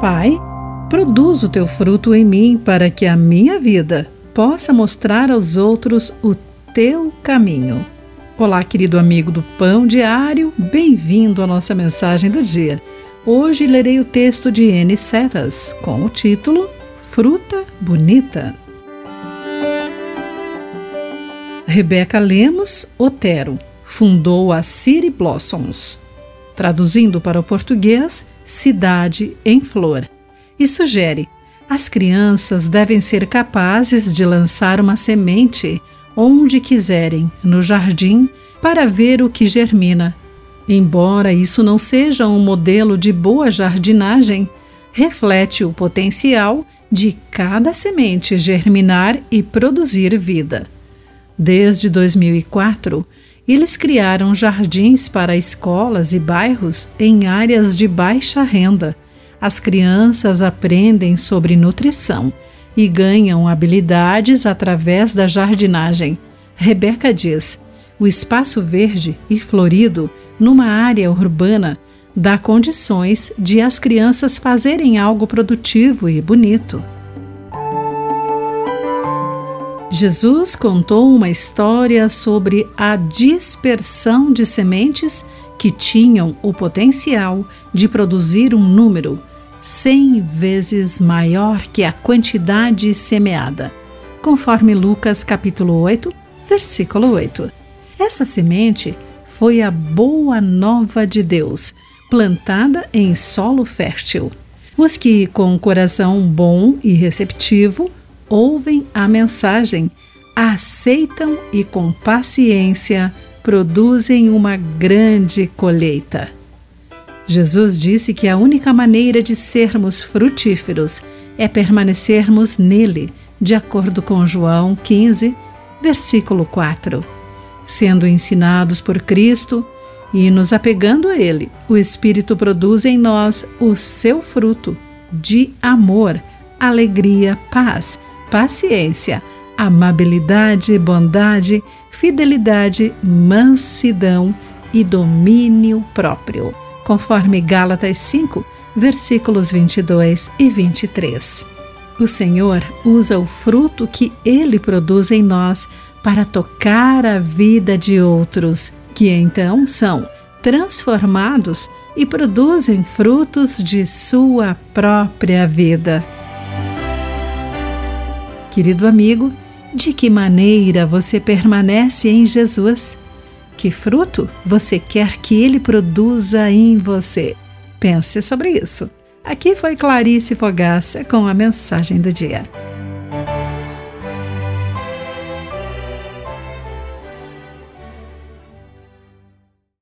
Pai, produz o teu fruto em mim para que a minha vida possa mostrar aos outros o teu caminho. Olá, querido amigo do Pão Diário, bem-vindo à nossa mensagem do dia. Hoje lerei o texto de N. Setas com o título Fruta Bonita. Rebeca Lemos Otero fundou a City Blossoms, traduzindo para o português, Cidade em Flor, e sugere: as crianças devem ser capazes de lançar uma semente onde quiserem, no jardim, para ver o que germina. Embora isso não seja um modelo de boa jardinagem, reflete o potencial de cada semente germinar e produzir vida. Desde 2004, eles criaram jardins para escolas e bairros em áreas de baixa renda. As crianças aprendem sobre nutrição e ganham habilidades através da jardinagem. Rebeca diz: o espaço verde e florido numa área urbana dá condições de as crianças fazerem algo produtivo e bonito. Jesus contou uma história sobre a dispersão de sementes que tinham o potencial de produzir um número cem vezes maior que a quantidade semeada, conforme Lucas capítulo 8, versículo 8. Essa semente foi a boa nova de Deus, plantada em solo fértil. Os que, com um coração bom e receptivo, ouvem a mensagem, aceitam e, com paciência, produzem uma grande colheita. Jesus disse que a única maneira de sermos frutíferos é permanecermos nele, de acordo com João 15, versículo 4. Sendo ensinados por Cristo e nos apegando a Ele, o Espírito produz em nós o seu fruto de amor, alegria, paz, paciência, amabilidade, bondade, fidelidade, mansidão e domínio próprio, conforme Gálatas 5, versículos 22 e 23. O Senhor usa o fruto que ele produz em nós para tocar a vida de outros, que então são transformados e produzem frutos de sua própria vida. Querido amigo, de que maneira você permanece em Jesus? Que fruto você quer que ele produza em você? Pense sobre isso. Aqui foi Clarice Fogaça com a mensagem do dia.